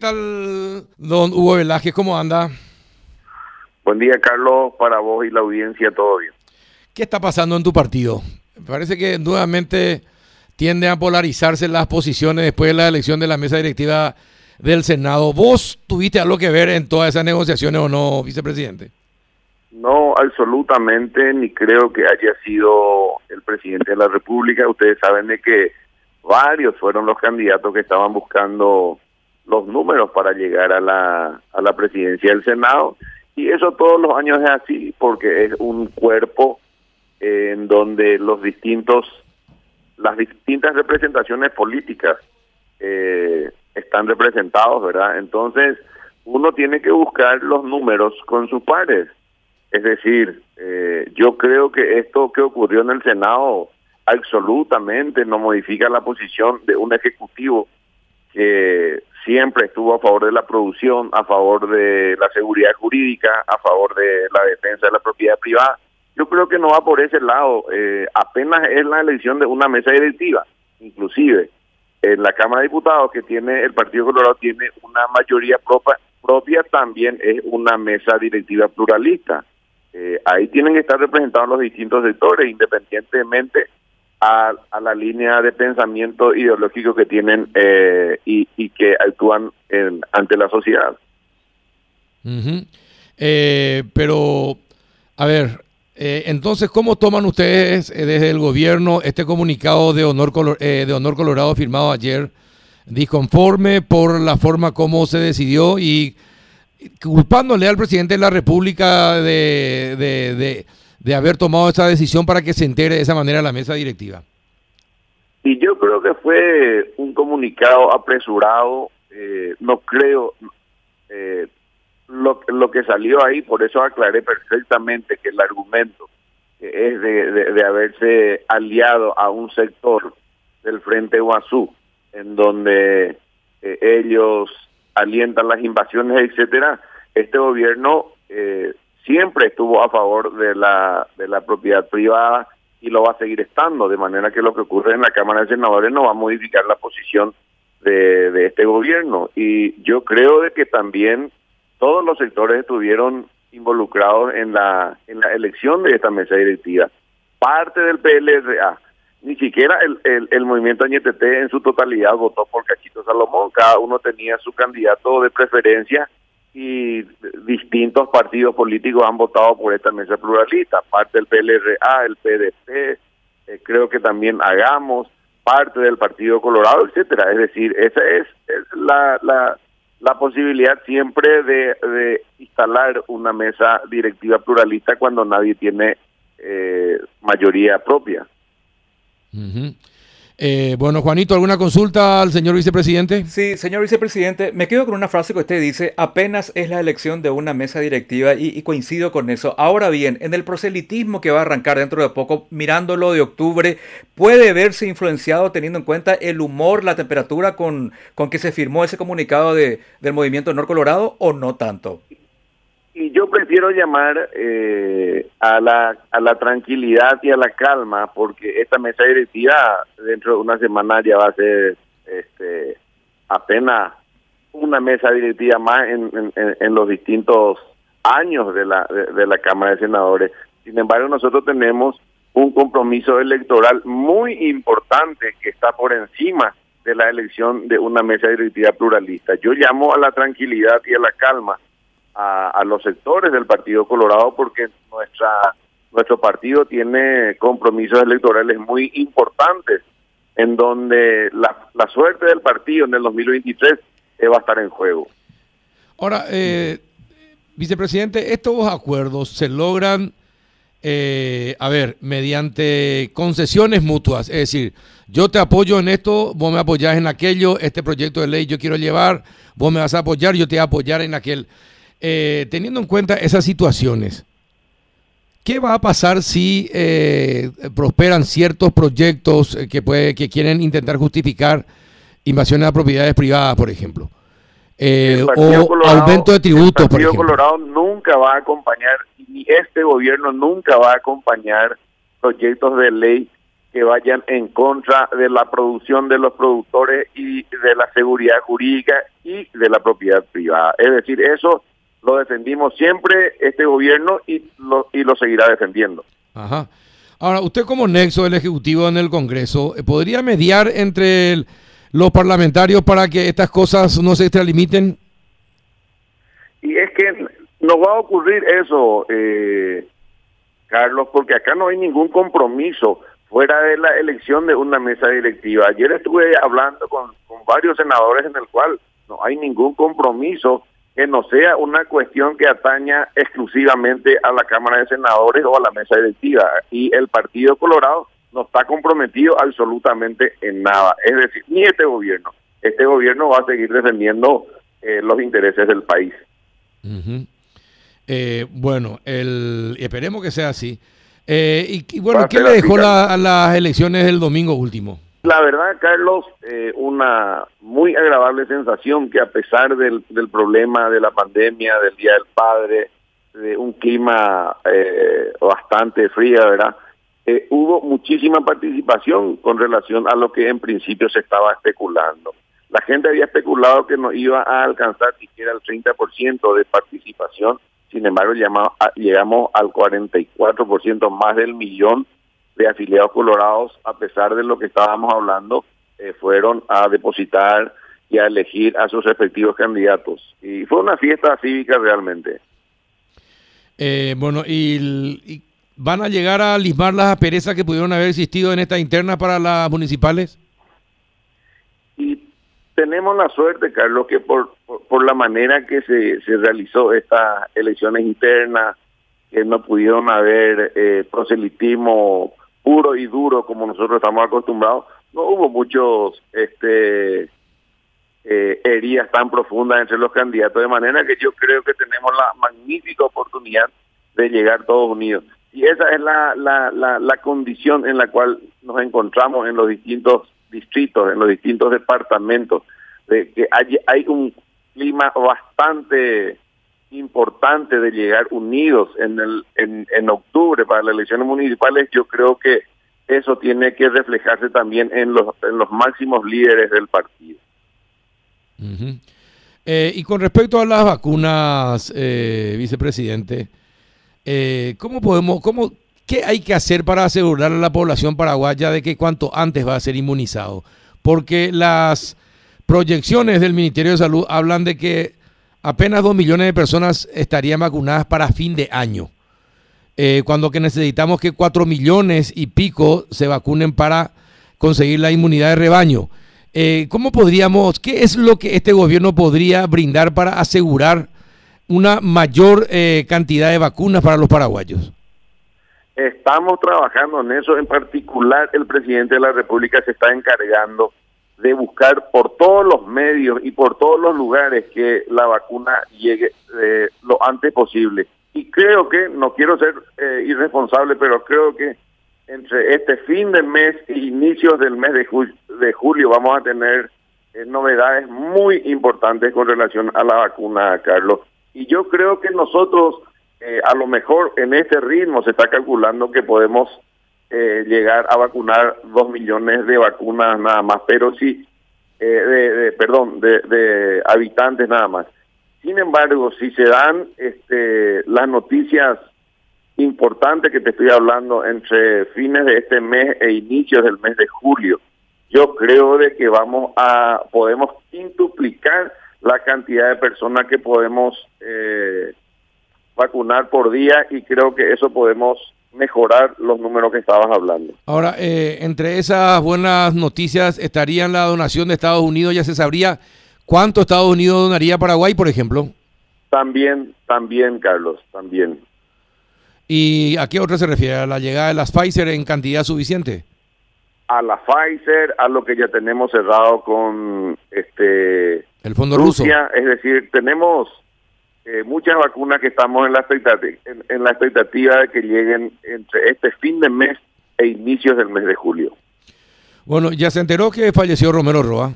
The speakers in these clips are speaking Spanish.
¿Qué tal, don Hugo Velázquez? ¿Cómo anda? Buen día, Carlos, para vos y la audiencia, todo bien. ¿Qué está pasando en tu partido? Me parece que nuevamente tienden a polarizarse las posiciones después de la elección de la mesa directiva del Senado. ¿Vos tuviste algo que ver en todas esas negociaciones o no, vicepresidente? No, absolutamente, ni creo que haya sido el presidente de la República. Ustedes saben de que varios fueron los candidatos que estaban buscando los números para llegar a la, a la presidencia del Senado. Y eso todos los años es así, porque es un cuerpo en donde los distintos, las distintas representaciones políticas eh, están representados, ¿verdad? Entonces, uno tiene que buscar los números con sus pares. Es decir, eh, yo creo que esto que ocurrió en el Senado absolutamente no modifica la posición de un ejecutivo que siempre estuvo a favor de la producción, a favor de la seguridad jurídica, a favor de la defensa de la propiedad privada. Yo creo que no va por ese lado. Eh, apenas es la elección de una mesa directiva, inclusive en la Cámara de Diputados que tiene el Partido Colorado tiene una mayoría propia, también es una mesa directiva pluralista. Eh, ahí tienen que estar representados los distintos sectores, independientemente a, la línea de pensamiento ideológico que tienen eh, y, que actúan ante la sociedad. Eh, pero, a ver, eh, entonces, ¿cómo toman ustedes desde el gobierno este comunicado de honor, de honor Colorado firmado ayer, disconforme por la forma como se decidió y culpándole al presidente de la República de de haber tomado esa decisión para que se entere de esa manera la mesa directiva? Y yo creo que fue un comunicado apresurado, eh, no creo eh, lo, lo que salió ahí, por eso aclaré perfectamente que el argumento es de, de, haberse aliado a un sector del Frente Guazú, en donde eh, ellos alientan las invasiones, etcétera, este gobierno eh, siempre estuvo a favor de la, de la propiedad privada y lo va a seguir estando, de manera que lo que ocurre en la Cámara de Senadores no va a modificar la posición de, de este gobierno. Y yo creo de que también todos los sectores estuvieron involucrados en la, en la elección de esta mesa directiva. Parte del PLRA, ni siquiera el, el, el movimiento NTT en su totalidad votó por Cachito Salomón, cada uno tenía su candidato de preferencia y distintos partidos políticos han votado por esta mesa pluralista, parte del PLRA, el PDP, eh, creo que también Hagamos, parte del Partido Colorado, etcétera. Es decir, esa es, la, la, posibilidad siempre de, de, instalar una mesa directiva pluralista cuando nadie tiene eh, mayoría propia. Eh, bueno, Juanito, ¿alguna consulta al señor vicepresidente? Sí, señor vicepresidente, me quedo con una frase que usted dice, apenas es la elección de una mesa directiva y, coincido con eso. Ahora bien, en el proselitismo que va a arrancar dentro de poco, mirándolo de octubre, ¿puede verse influenciado teniendo en cuenta el humor, la temperatura con, con que se firmó ese comunicado de, del movimiento Nor Colorado o no tanto? Y yo prefiero llamar eh, a, la, a la tranquilidad y a la calma porque esta mesa directiva dentro de una semana ya va a ser este, apenas una mesa directiva más en, en, los distintos años de la, de, la Cámara de Senadores. Sin embargo, nosotros tenemos un compromiso electoral muy importante que está por encima de la elección de una mesa directiva pluralista. Yo llamo a la tranquilidad y a la calma a, los sectores del Partido Colorado porque nuestra nuestro partido tiene compromisos electorales muy importantes en donde la, la suerte del partido en el 2023 va a estar en juego. Ahora, eh, vicepresidente, estos acuerdos se logran, eh, a ver, mediante concesiones mutuas, es decir, yo te apoyo en esto, vos me apoyás en aquello, este proyecto de ley yo quiero llevar, vos me vas a apoyar, yo te voy a apoyar en aquel. Eh, teniendo en cuenta esas situaciones, ¿qué va a pasar si eh, prosperan ciertos proyectos eh, que, puede, que quieren intentar justificar invasiones a propiedades privadas, por ejemplo? o aumento de tributos, el Partido Colorado nunca va a acompañar, ni este gobierno nunca va a acompañar proyectos de ley que vayan en contra de la producción de los productores y de la seguridad jurídica y de la propiedad privada. Es decir, eso lo defendimos siempre este gobierno y lo, y lo seguirá defendiendo. Ajá. Ahora, usted como nexo del Ejecutivo en el Congreso, eh, ¿podría mediar entre los parlamentarios para que estas cosas no se extralimiten? Y es que no va a ocurrir eso, eh, Carlos, porque acá no hay ningún compromiso fuera de la elección de una mesa directiva. Ayer estuve hablando con, con varios senadores en el cual no hay ningún compromiso que no sea una cuestión que ataña exclusivamente a la Cámara de Senadores o a la mesa directiva. Y el Partido Colorado no está comprometido absolutamente en nada. Es decir, ni este gobierno. Este gobierno va a seguir defendiendo eh, los intereses del país. eh, bueno, el, esperemos que sea así. Eh, y, bueno, ¿qué le dejó la, a las elecciones del domingo último? La verdad, Carlos, eh, una muy agradable sensación que a pesar del, del, problema de la pandemia, del Día del Padre, de un clima eh, bastante frío, ¿verdad? Eh, hubo muchísima participación con relación a lo que en principio se estaba especulando. La gente había especulado que no iba a alcanzar siquiera el 30% de participación, sin embargo llegamos al 44% más del millón de afiliados colorados, a pesar de lo que estábamos hablando, eh, fueron a depositar y a elegir a sus respectivos candidatos. Y fue una fiesta cívica realmente. Eh, bueno, y, y, van a llegar a lismar las asperezas que pudieron haber existido en esta interna para las municipales? Y tenemos la suerte, Carlos, que por, por, por la manera que se, se realizó estas elecciones internas, que no pudieron haber eh, proselitismo puro y duro como nosotros estamos acostumbrados, no hubo muchos este eh, heridas tan profundas entre los candidatos, de manera que yo creo que tenemos la magnífica oportunidad de llegar todos unidos. Y esa es la, la, la, la condición en la cual nos encontramos en los distintos distritos, en los distintos departamentos, de que hay, hay un clima bastante importante de llegar unidos en, el, en, en octubre para las elecciones municipales, yo creo que eso tiene que reflejarse también en los, en los máximos líderes del partido. Eh, y con respecto a las vacunas, eh, vicepresidente, eh, ¿cómo podemos, cómo, qué hay que hacer para asegurar a la población paraguaya de que cuanto antes va a ser inmunizado? Porque las proyecciones del Ministerio de Salud hablan de que apenas dos millones de personas estarían vacunadas para fin de año, eh, cuando que necesitamos que cuatro millones y pico se vacunen para conseguir la inmunidad de rebaño. Eh, ¿Cómo podríamos, qué es lo que este gobierno podría brindar para asegurar una mayor eh, cantidad de vacunas para los paraguayos? Estamos trabajando en eso, en particular el presidente de la República se está encargando de buscar por todos los medios y por todos los lugares que la vacuna llegue eh, lo antes posible. Y creo que, no quiero ser eh, irresponsable, pero creo que entre este fin del mes e inicios del mes de, julio, de julio vamos a tener eh, novedades muy importantes con relación a la vacuna, Carlos. Y yo creo que nosotros, a lo mejor en este ritmo se está calculando que podemos eh, llegar a vacunar dos millones de vacunas nada más, pero sí, eh, de, de, perdón, de, de, habitantes nada más. Sin embargo, si se dan este, las noticias importantes que te estoy hablando entre fines de este mes e inicios del mes de julio, yo creo de que vamos a, podemos quintuplicar la cantidad de personas que podemos eh, vacunar por día y creo que eso podemos mejorar los números que estabas hablando. Ahora, eh, entre esas buenas noticias estarían la donación de Estados Unidos, ya se sabría cuánto Estados Unidos donaría a Paraguay, por ejemplo. También, también, Carlos, también. ¿Y a qué otra se refiere? ¿A la llegada de las Pfizer en cantidad suficiente? A la Pfizer, a lo que ya tenemos cerrado con este el fondo Rusia, ruso. es decir, tenemos eh, muchas vacunas que estamos en la, expectativa, en, en, la expectativa de que lleguen entre este fin de mes e inicios del mes de julio. Bueno, ya se enteró que falleció Romero Roa.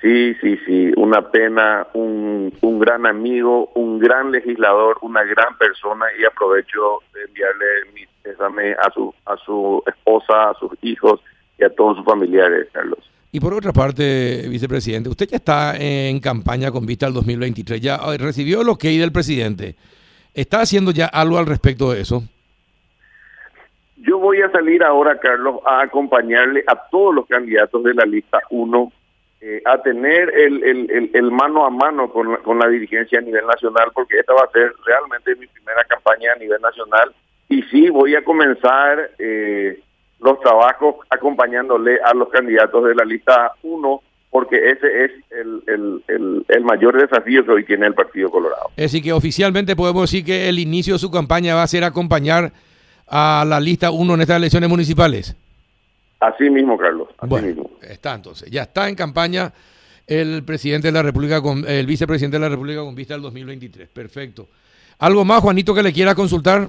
Sí, sí, sí, una pena, un, un gran amigo, un gran legislador, una gran persona y aprovecho de enviarle mi pésame a su, a su esposa, a sus hijos y a todos sus familiares, Carlos. Y por otra parte, vicepresidente, usted ya está en campaña con vista al 2023, ya eh, recibió el ok del presidente. ¿Está haciendo ya algo al respecto de eso? Yo voy a salir ahora, Carlos, a acompañarle a todos los candidatos de la lista 1 eh, a tener el, el, el, mano a mano con la, con la dirigencia a nivel nacional, porque esta va a ser realmente mi primera campaña a nivel nacional. Y sí, voy a comenzar eh, los trabajos acompañándole a los candidatos de la lista 1 porque ese es el, el, el, mayor desafío que hoy tiene el Partido Colorado. Es decir, que oficialmente podemos decir que el inicio de su campaña va a ser acompañar a la lista 1 en estas elecciones municipales. Así mismo, Carlos. Así bueno, mismo. está entonces. Ya está en campaña el presidente de la República, con, el vicepresidente de la República con vista al 2023. Perfecto. ¿Algo más, Juanito, que le quiera consultar?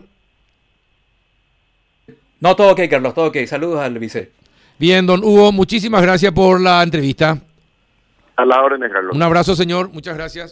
No, todo ok, Carlos, todo ok. Saludos al vice. Bien, don Hugo, muchísimas gracias por la entrevista. A la orden, Carlos. Un abrazo, señor. Muchas gracias.